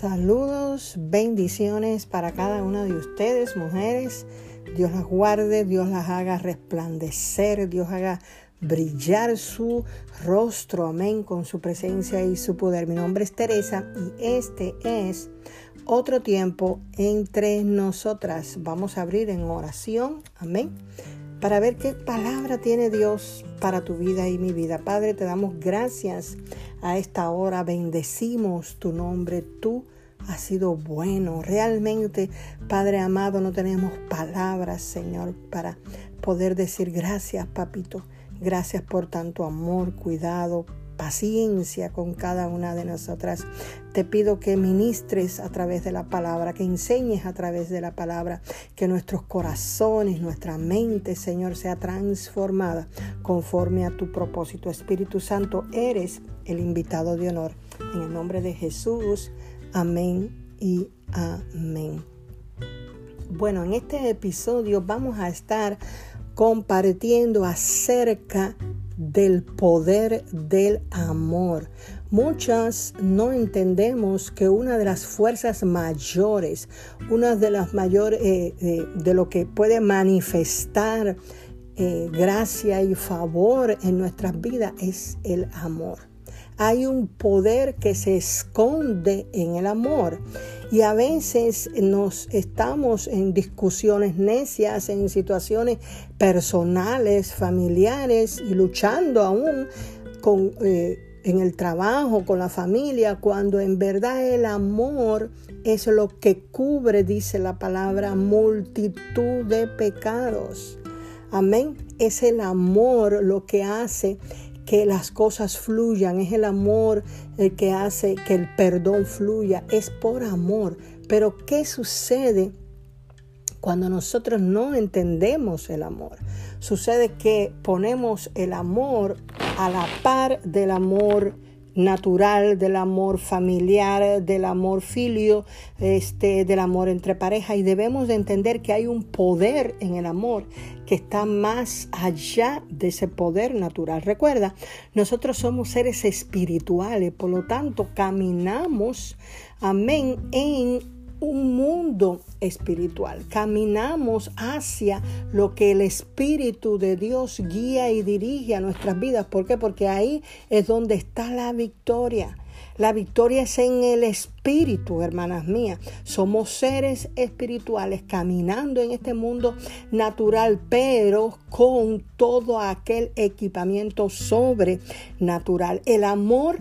Saludos, bendiciones para cada una de ustedes, mujeres. Dios las guarde, Dios las haga resplandecer, Dios haga brillar su rostro, amén, con su presencia y su poder. Mi nombre es Teresa y este es otro tiempo entre nosotras. Vamos a abrir en oración, amén, para ver qué palabra tiene Dios para tu vida y mi vida. Padre, te damos gracias a esta hora, bendecimos tu nombre, tú has sido bueno. Realmente, Padre amado, no tenemos palabras, Señor, para poder decir gracias, papito. Gracias por tanto amor, cuidado, paciencia con cada una de nosotras. Te pido que ministres a través de la palabra, que enseñes a través de la palabra, que nuestros corazones, nuestra mente, Señor, sea transformada conforme a tu propósito. Espíritu Santo, eres el invitado de honor. En el nombre de Jesús, amén y amén. Bueno, en este episodio vamos a estar compartiendo acerca del poder del amor. Muchas no entendemos que una de las fuerzas mayores, una de las mayores eh, eh, de lo que puede manifestar eh, gracia y favor en nuestras vidas es el amor. Hay un poder que se esconde en el amor y a veces nos estamos en discusiones necias, en situaciones personales, familiares y luchando aún con, eh, en el trabajo, con la familia, cuando en verdad el amor es lo que cubre, dice la palabra, multitud de pecados. Amén. Es el amor lo que hace que las cosas fluyan, es el amor el que hace que el perdón fluya, es por amor. Pero ¿qué sucede cuando nosotros no entendemos el amor? Sucede que ponemos el amor a la par del amor natural, del amor familiar, del amor filio, este, del amor entre pareja y debemos de entender que hay un poder en el amor que está más allá de ese poder natural. Recuerda, nosotros somos seres espirituales, por lo tanto caminamos, amén, en un mundo espiritual. Caminamos hacia lo que el Espíritu de Dios guía y dirige a nuestras vidas. ¿Por qué? Porque ahí es donde está la victoria. La victoria es en el espíritu, hermanas mías. Somos seres espirituales caminando en este mundo natural, pero con todo aquel equipamiento sobrenatural. El amor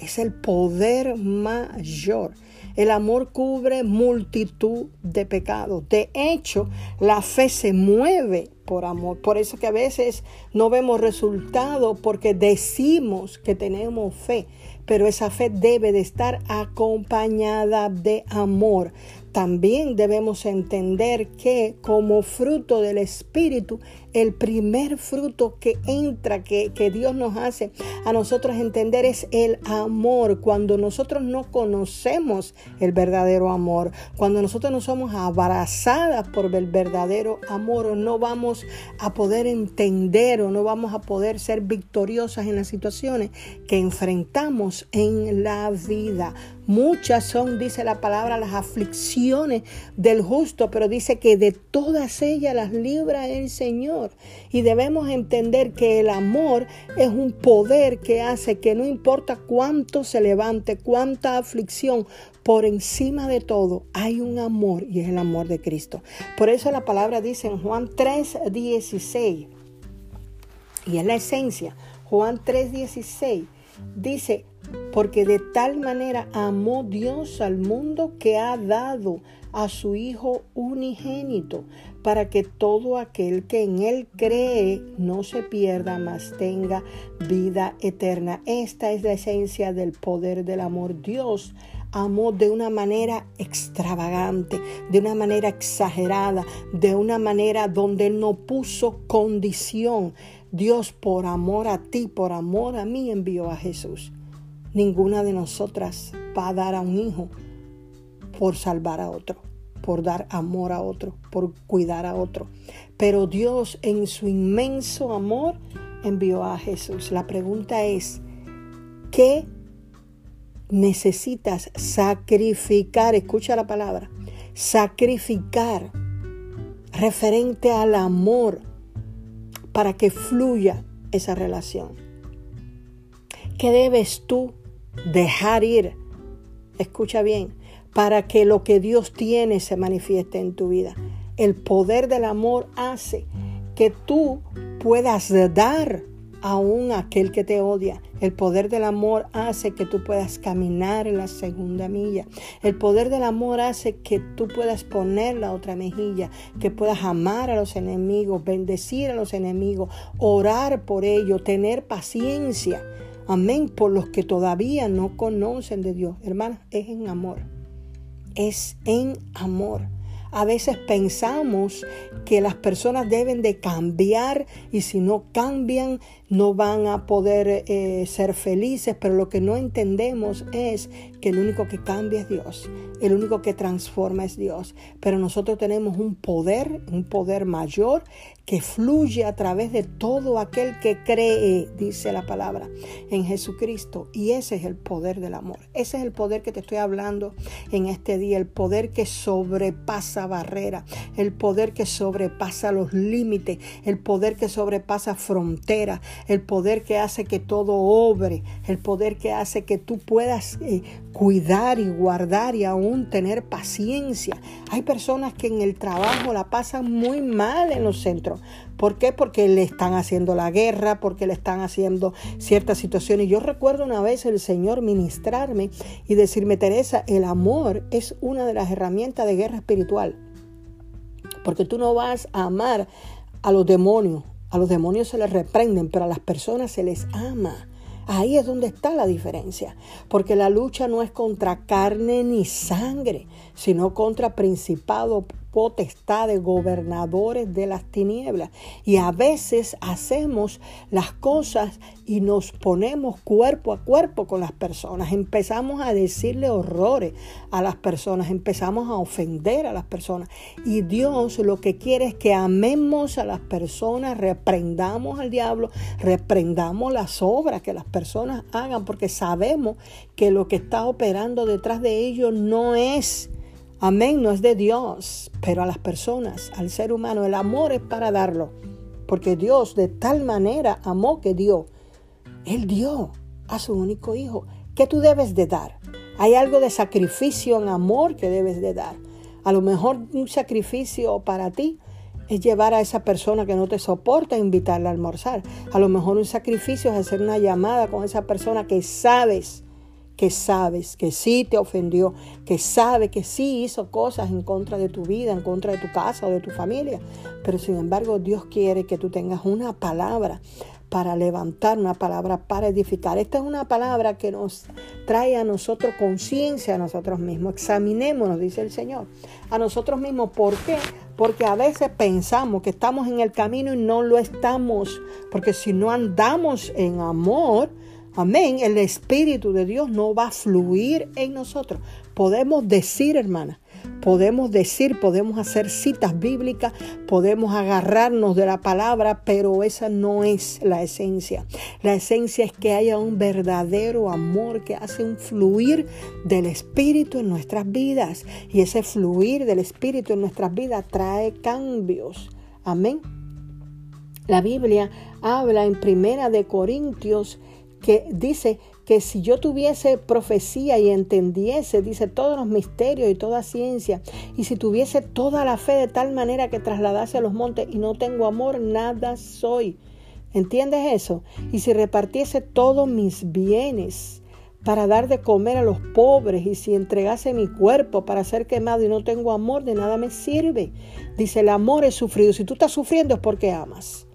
es el poder mayor. El amor cubre multitud de pecados. De hecho, la fe se mueve por amor. Por eso que a veces no vemos resultados porque decimos que tenemos fe, pero esa fe debe de estar acompañada de amor. También debemos entender que como fruto del Espíritu, el primer fruto que entra, que, que, Dios nos hace a nosotros entender es el amor. Cuando nosotros no conocemos el verdadero amor, cuando nosotros no somos abrazadas por el verdadero amor, no vamos a poder entender o no vamos a poder ser victoriosas en las situaciones que enfrentamos en la vida. Muchas son, dice la palabra, las aflicciones del justo, pero dice que de todas ellas las libra el Señor. Y debemos entender que el amor es un poder que hace que no importa cuánto se levante, cuánta aflicción, por encima de todo hay un amor y es el amor de Cristo. Por eso la palabra dice en Juan 3:16, y es la esencia, Juan 3:16, dice, porque de tal manera amó Dios al mundo que ha dado a su Hijo unigénito, para que todo aquel que en Él cree no se pierda, mas tenga vida eterna. Esta es la esencia del poder del amor. Dios amó de una manera extravagante, de una manera exagerada, de una manera donde no puso condición. Dios por amor a ti, por amor a mí, envió a Jesús. Ninguna de nosotras va a dar a un hijo por salvar a otro, por dar amor a otro, por cuidar a otro. Pero Dios en su inmenso amor envió a Jesús. La pregunta es, ¿qué necesitas sacrificar, escucha la palabra, sacrificar referente al amor para que fluya esa relación. ¿Qué debes tú dejar ir? Escucha bien, para que lo que Dios tiene se manifieste en tu vida. El poder del amor hace que tú puedas dar aún a aquel que te odia. El poder del amor hace que tú puedas caminar en la segunda milla. El poder del amor hace que tú puedas poner la otra mejilla, que puedas amar a los enemigos, bendecir a los enemigos, orar por ellos, tener paciencia. Amén, por los que todavía no conocen de Dios. Hermanos, es en amor. Es en amor. A veces pensamos que las personas deben de cambiar y si no cambian no van a poder eh, ser felices, pero lo que no entendemos es que el único que cambia es Dios, el único que transforma es Dios, pero nosotros tenemos un poder, un poder mayor que fluye a través de todo aquel que cree, dice la palabra, en Jesucristo. Y ese es el poder del amor. Ese es el poder que te estoy hablando en este día, el poder que sobrepasa barreras, el poder que sobrepasa los límites, el poder que sobrepasa fronteras, el poder que hace que todo obre, el poder que hace que tú puedas eh, cuidar y guardar y aún tener paciencia. Hay personas que en el trabajo la pasan muy mal en los centros. ¿Por qué? Porque le están haciendo la guerra, porque le están haciendo ciertas situaciones. Yo recuerdo una vez el Señor ministrarme y decirme, Teresa, el amor es una de las herramientas de guerra espiritual. Porque tú no vas a amar a los demonios a los demonios se les reprenden, pero a las personas se les ama. Ahí es donde está la diferencia, porque la lucha no es contra carne ni sangre, sino contra principado, potestades, gobernadores de las tinieblas. Y a veces hacemos las cosas y nos ponemos cuerpo a cuerpo con las personas. Empezamos a decirle horrores a las personas, empezamos a ofender a las personas. Y Dios lo que quiere es que amemos a las personas, reprendamos al diablo, reprendamos las obras que las personas hagan, porque sabemos que lo que está operando detrás de ellos no es Amén, no es de Dios, pero a las personas, al ser humano, el amor es para darlo. Porque Dios de tal manera amó que dio. Él dio a su único hijo. ¿Qué tú debes de dar? Hay algo de sacrificio en amor que debes de dar. A lo mejor un sacrificio para ti es llevar a esa persona que no te soporta, invitarla a almorzar. A lo mejor un sacrificio es hacer una llamada con esa persona que sabes que sabes que sí te ofendió, que sabe que sí hizo cosas en contra de tu vida, en contra de tu casa o de tu familia. Pero sin embargo Dios quiere que tú tengas una palabra para levantar, una palabra para edificar. Esta es una palabra que nos trae a nosotros conciencia a nosotros mismos. Examinémonos, dice el Señor, a nosotros mismos. ¿Por qué? Porque a veces pensamos que estamos en el camino y no lo estamos. Porque si no andamos en amor, Amén. El Espíritu de Dios no va a fluir en nosotros. Podemos decir, hermana, podemos decir, podemos hacer citas bíblicas, podemos agarrarnos de la palabra, pero esa no es la esencia. La esencia es que haya un verdadero amor que hace un fluir del Espíritu en nuestras vidas. Y ese fluir del Espíritu en nuestras vidas trae cambios. Amén. La Biblia habla en Primera de Corintios que dice que si yo tuviese profecía y entendiese, dice, todos los misterios y toda ciencia, y si tuviese toda la fe de tal manera que trasladase a los montes y no tengo amor, nada soy. ¿Entiendes eso? Y si repartiese todos mis bienes para dar de comer a los pobres y si entregase mi cuerpo para ser quemado y no tengo amor, de nada me sirve. Dice, el amor es sufrido. Si tú estás sufriendo es porque amas.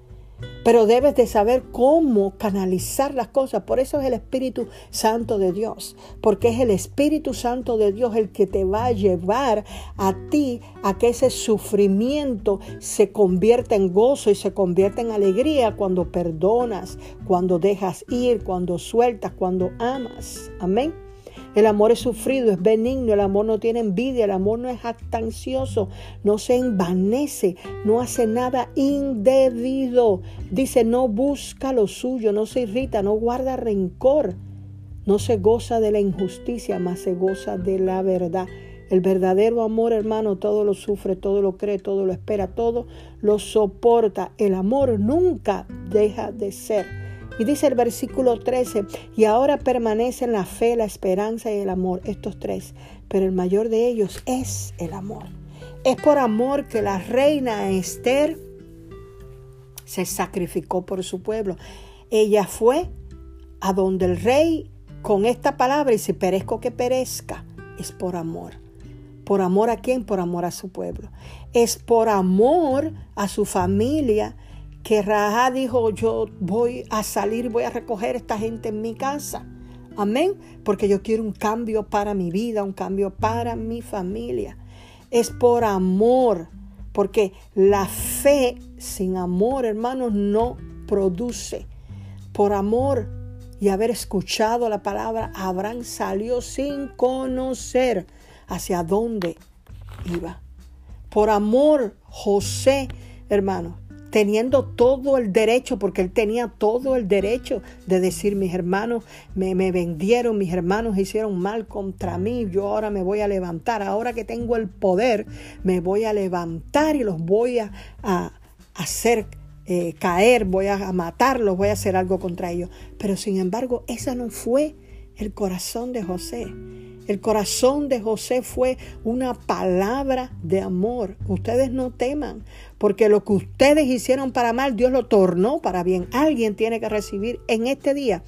Pero debes de saber cómo canalizar las cosas. Por eso es el Espíritu Santo de Dios. Porque es el Espíritu Santo de Dios el que te va a llevar a ti a que ese sufrimiento se convierta en gozo y se convierta en alegría cuando perdonas, cuando dejas ir, cuando sueltas, cuando amas. Amén. El amor es sufrido, es benigno, el amor no tiene envidia, el amor no es actancioso, no se envanece, no hace nada indebido. Dice, no busca lo suyo, no se irrita, no guarda rencor, No se goza de la injusticia, más se goza de la verdad. El verdadero amor, hermano, todo lo sufre, todo lo cree, todo lo espera, todo lo soporta. El amor nunca deja de ser. Y dice el versículo 13, y ahora permanecen la fe, la esperanza y el amor, estos tres, pero el mayor de ellos es el amor. Es por amor que la reina Esther se sacrificó por su pueblo. Ella fue a donde el rey con esta palabra y si perezco que perezca, es por amor. ¿Por amor a quién? Por amor a su pueblo. Es por amor a su familia que Raja dijo, yo voy a salir, voy a recoger a esta gente en mi casa. Amén. Porque yo quiero un cambio para mi vida, un cambio para mi familia. Es por amor. Porque la fe sin amor, hermanos, no produce. Por amor y haber escuchado la palabra, Abraham salió sin conocer hacia dónde iba. Por amor, José, hermano, teniendo todo el derecho, porque él tenía todo el derecho de decir, mis hermanos me, vendieron, mis hermanos hicieron mal contra mí, yo ahora me voy a levantar, ahora que tengo el poder, me voy a levantar y los voy a, hacer eh, caer, voy a matarlos, voy a hacer algo contra ellos. Pero sin embargo, ese no fue el corazón de José. El corazón de José fue una palabra de amor. Ustedes no teman, porque lo que ustedes hicieron para mal, Dios lo tornó para bien. Alguien tiene que recibir en este día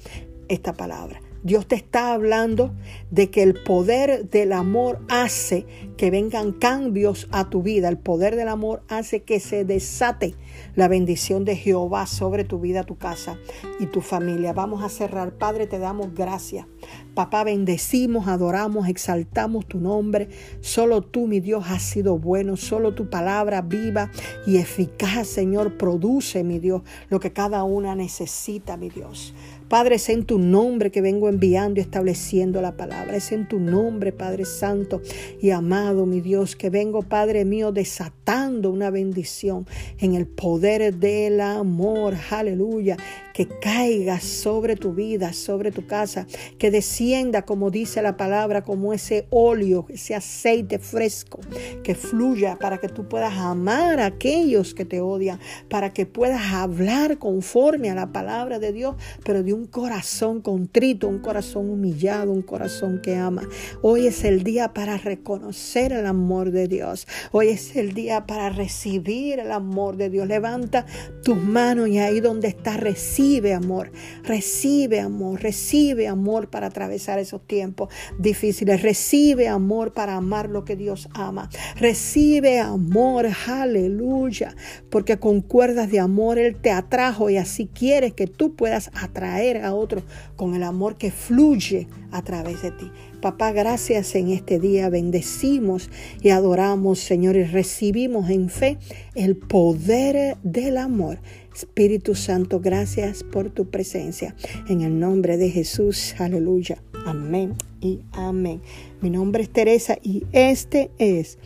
esta palabra. Dios te está hablando de que el poder del amor hace que vengan cambios a tu vida. El poder del amor hace que se desate la bendición de Jehová sobre tu vida, tu casa y tu familia. Vamos a cerrar. Padre, te damos gracias. Papá, bendecimos, adoramos, exaltamos tu nombre. Solo tú, mi Dios, has sido bueno. Solo tu palabra viva y eficaz, Señor, produce, mi Dios, lo que cada una necesita, mi Dios. Padre, es en tu nombre que vengo enviando y estableciendo la palabra. Es en tu nombre, Padre Santo y amado, mi Dios, que vengo, Padre mío, desatando una bendición en el poder del amor. Aleluya que caiga sobre tu vida, sobre tu casa, que descienda, como dice la palabra, como ese óleo, ese aceite fresco, que fluya para que tú puedas amar a aquellos que te odian, para que puedas hablar conforme a la palabra de Dios, pero de un corazón contrito, un corazón humillado, un corazón que ama. Hoy es el día para reconocer el amor de Dios. Hoy es el día para recibir el amor de Dios. Levanta tus manos y ahí donde estás, recibe recibe amor, recibe amor, recibe amor para atravesar esos tiempos difíciles, recibe amor para amar lo que Dios ama, recibe amor, aleluya, porque con cuerdas de amor Él te atrajo y así quieres que tú puedas atraer a otros con el amor que fluye a través de ti. Papá, gracias en este día. Bendecimos y adoramos, Señor, y recibimos en fe el poder del amor Espíritu Santo, gracias por tu presencia. En el nombre de Jesús, aleluya. Amén y amén. Mi nombre es Teresa y este es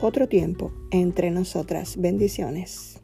otro tiempo entre nosotras. Bendiciones.